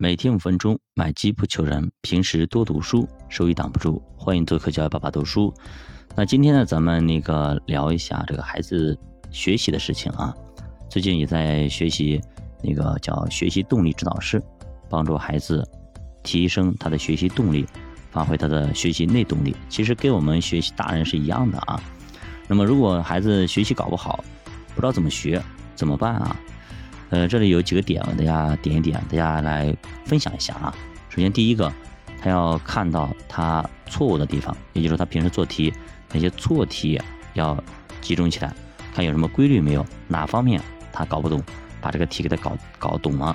每天五分钟，买机不求人，平时多读书，收益挡不住。欢迎做客教育爸爸读书。那今天呢，咱们那个聊一下这个孩子学习的事情啊。最近也在学习那个叫学习动力指导师，帮助孩子提升他的学习动力，发挥他的学习内动力。其实跟我们学习大人是一样的啊。那么如果孩子学习搞不好，不知道怎么学，怎么办啊？呃，这里有几个点，大家点一点，大家来分享一下啊。首先，第一个，他要看到他错误的地方，也就是说，他平时做题那些错题要集中起来，看有什么规律没有，哪方面他搞不懂，把这个题给他搞搞懂了，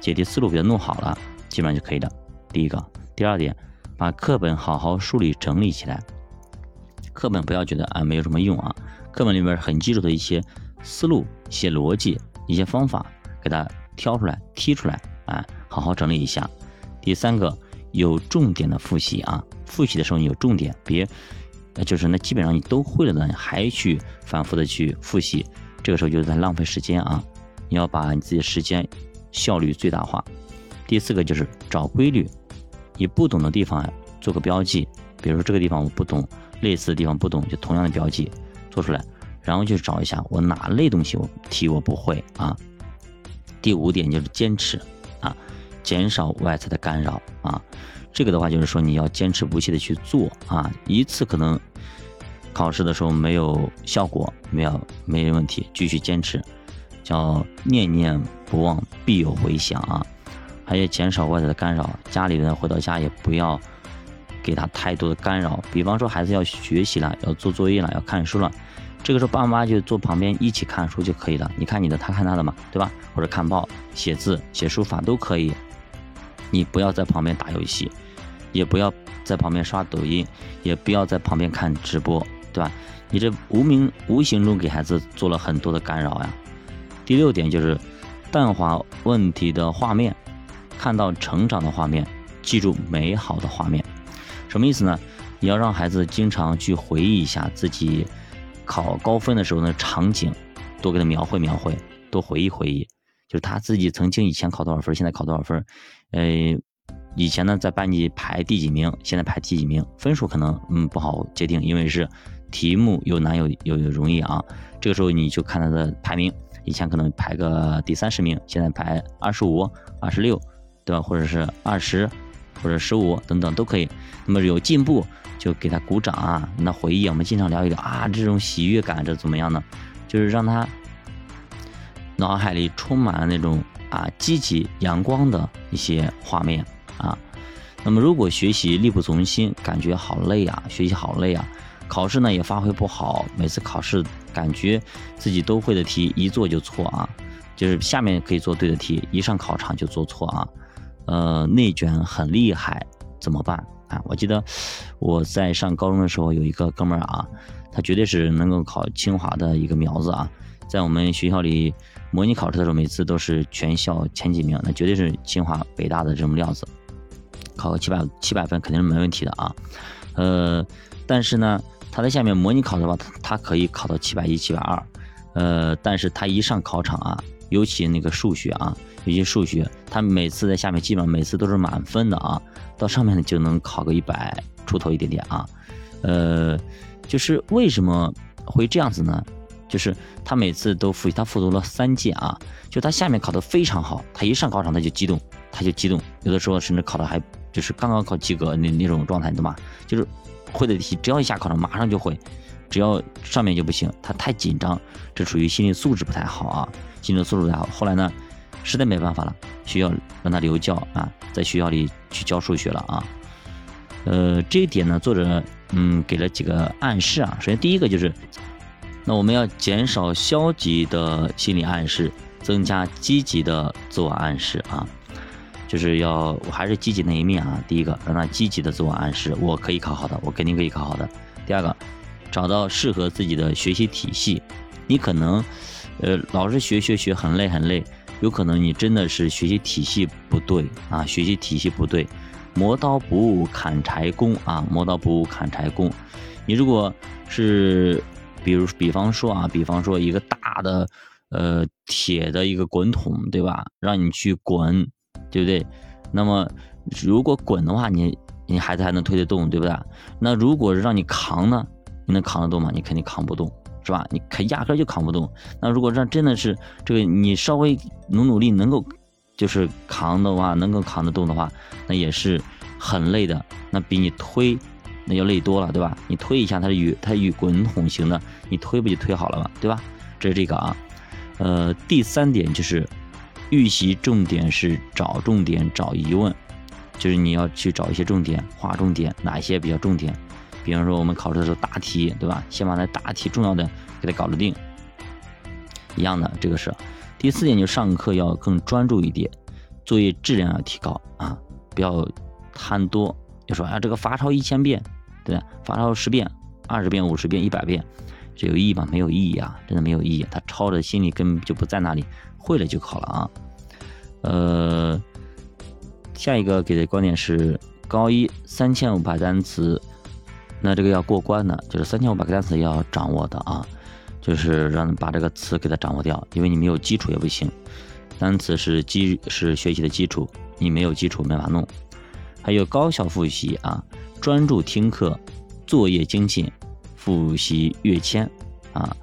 解题思路给他弄好了，基本上就可以的。第一个，第二点，把课本好好梳理整理起来。课本不要觉得啊没有什么用啊，课本里面很基础的一些思路、一些逻辑。一些方法给它挑出来、剔出来啊，好好整理一下。第三个，有重点的复习啊，复习的时候你有重点，别就是那基本上你都会了的，还去反复的去复习，这个时候就是在浪费时间啊。你要把你自己的时间效率最大化。第四个就是找规律，你不懂的地方做个标记，比如说这个地方我不懂，类似的地方不懂，就同样的标记做出来。然后就找一下我哪类东西我题我不会啊。第五点就是坚持啊，减少外在的干扰啊。这个的话就是说你要坚持不懈的去做啊。一次可能考试的时候没有效果，没有没问题，继续坚持。叫念念不忘必有回响啊。还要减少外在的干扰，家里人回到家也不要给他太多的干扰。比方说孩子要学习了，要做作业了，要看书了。这个时候，爸妈就坐旁边一起看书就可以了。你看你的，他看他的嘛，对吧？或者看报、写字、写书法都可以。你不要在旁边打游戏，也不要在旁边刷抖音，也不要在旁边看直播，对吧？你这无名无形中给孩子做了很多的干扰呀。第六点就是淡化问题的画面，看到成长的画面，记住美好的画面。什么意思呢？你要让孩子经常去回忆一下自己。考高分的时候呢，场景多给他描绘描绘，多回忆回忆，就是他自己曾经以前考多少分，现在考多少分，呃，以前呢在班级排第几名，现在排第几名，分数可能嗯不好界定，因为是题目有难有有容易啊。这个时候你就看他的排名，以前可能排个第三十名，现在排二十五、二十六，对吧？或者是二十或者十五等等都可以。那么有进步。就给他鼓掌啊！那回忆，我们经常聊一聊啊，这种喜悦感这怎么样呢？就是让他脑海里充满了那种啊积极阳光的一些画面啊。那么如果学习力不从心，感觉好累啊，学习好累啊，考试呢也发挥不好，每次考试感觉自己都会的题一做就错啊，就是下面可以做对的题，一上考场就做错啊，呃，内卷很厉害，怎么办？啊，我记得我在上高中的时候，有一个哥们儿啊，他绝对是能够考清华的一个苗子啊，在我们学校里模拟考试的时候，每次都是全校前几名，那绝对是清华北大的这种料子，考个七百七百分肯定是没问题的啊。呃，但是呢，他在下面模拟考的话，他他可以考到七百一、七百二，呃，但是他一上考场啊，尤其那个数学啊。尤其数学，他每次在下面基本上每次都是满分的啊，到上面呢就能考个一百出头一点点啊，呃，就是为什么会这样子呢？就是他每次都复习，他复读了三届啊，就他下面考得非常好，他一上考场他就激动，他就激动，有的时候甚至考的还就是刚刚考及格那那种状态，懂吗？就是会的题只要一下考场马上就会，只要上面就不行，他太紧张，这属于心理素质不太好啊，心理素质不太好。后来呢？实在没办法了，需要让他留教啊，在学校里去教数学了啊。呃，这一点呢，作者嗯给了几个暗示啊。首先第一个就是，那我们要减少消极的心理暗示，增加积极的自我暗示啊。就是要我还是积极那一面啊。第一个，让他积极的自我暗示，我可以考好的，我肯定可以考好的。第二个，找到适合自己的学习体系。你可能呃老是学学学很累很累。有可能你真的是学习体系不对啊，学习体系不对，磨刀不误砍柴工啊，磨刀不误砍柴工。你如果是，比如比方说啊，比方说一个大的呃铁的一个滚筒，对吧？让你去滚，对不对？那么如果滚的话，你你孩子还能推得动，对不对？那如果让你扛呢，你能扛得动吗？你肯定扛不动，是吧？你可压根就扛不动。那如果让真的是这个你稍微努努力能够就是扛的话，能够扛得动的话，那也是很累的。那比你推那要累多了，对吧？你推一下，它是与它与滚筒型的，你推不就推好了嘛，对吧？这是这个啊。呃，第三点就是预习重点是找重点找疑问。就是你要去找一些重点，划重点，哪些比较重点？比方说我们考试的时候答题，对吧？先把那答题重要的给它搞得定。一样的，这个是。第四点就上课要更专注一点，作业质量要提高啊，不要贪多。就说啊，这个罚抄一千遍，对吧？罚抄十遍、二十遍、五十遍、一百遍，这有意义吗？没有意义啊，真的没有意义。他抄的心里根本就不在那里，会了就好了啊。呃。下一个给的观点是高一三千五百单词，那这个要过关的，就是三千五百个单词要掌握的啊，就是让把这个词给它掌握掉，因为你没有基础也不行。单词是基是学习的基础，你没有基础没法弄。还有高效复习啊，专注听课，作业精进，复习跃迁啊，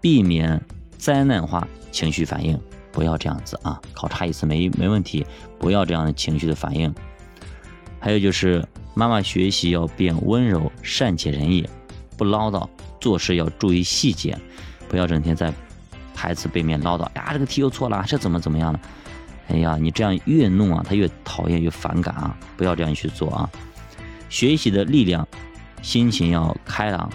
避免灾难化情绪反应。不要这样子啊！考察一次没没问题，不要这样的情绪的反应。还有就是妈妈学习要变温柔、善解人意，不唠叨，做事要注意细节，不要整天在孩子背面唠叨呀，这个题又错了，这怎么怎么样的？哎呀，你这样越弄啊，他越讨厌越反感啊！不要这样去做啊！学习的力量，心情要开朗，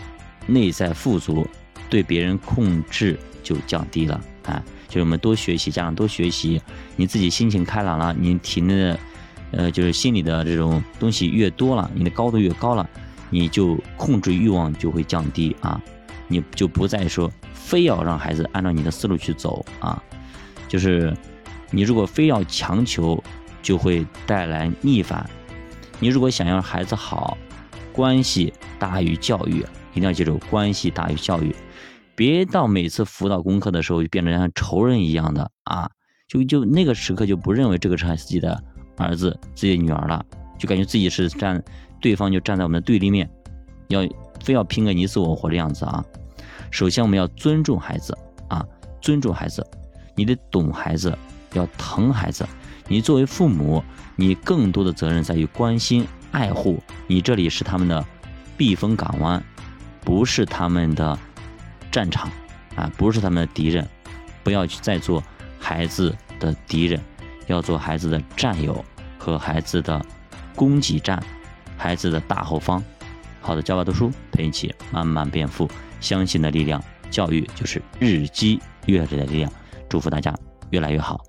内在富足，对别人控制就降低了哎。就是我们多学习，家长多学习，你自己心情开朗了，你体内的，呃，就是心里的这种东西越多了，你的高度越高了，你就控制欲望就会降低啊，你就不再说非要让孩子按照你的思路去走啊，就是你如果非要强求，就会带来逆反。你如果想要孩子好，关系大于教育，一定要记住，关系大于教育。别到每次辅导功课的时候就变得像仇人一样的啊，就就那个时刻就不认为这个是自己的儿子、自己的女儿了，就感觉自己是站对方就站在我们的对立面，要非要拼个你死我活的样子啊。首先我们要尊重孩子啊，尊重孩子，你得懂孩子，要疼孩子。你作为父母，你更多的责任在于关心、爱护。你这里是他们的避风港湾，不是他们的。战场啊，不是他们的敌人，不要去再做孩子的敌人，要做孩子的战友和孩子的供给站，孩子的大后方。好的，教爸读书陪你一起慢慢变富，相信的力量，教育就是日积月累的力量。祝福大家越来越好。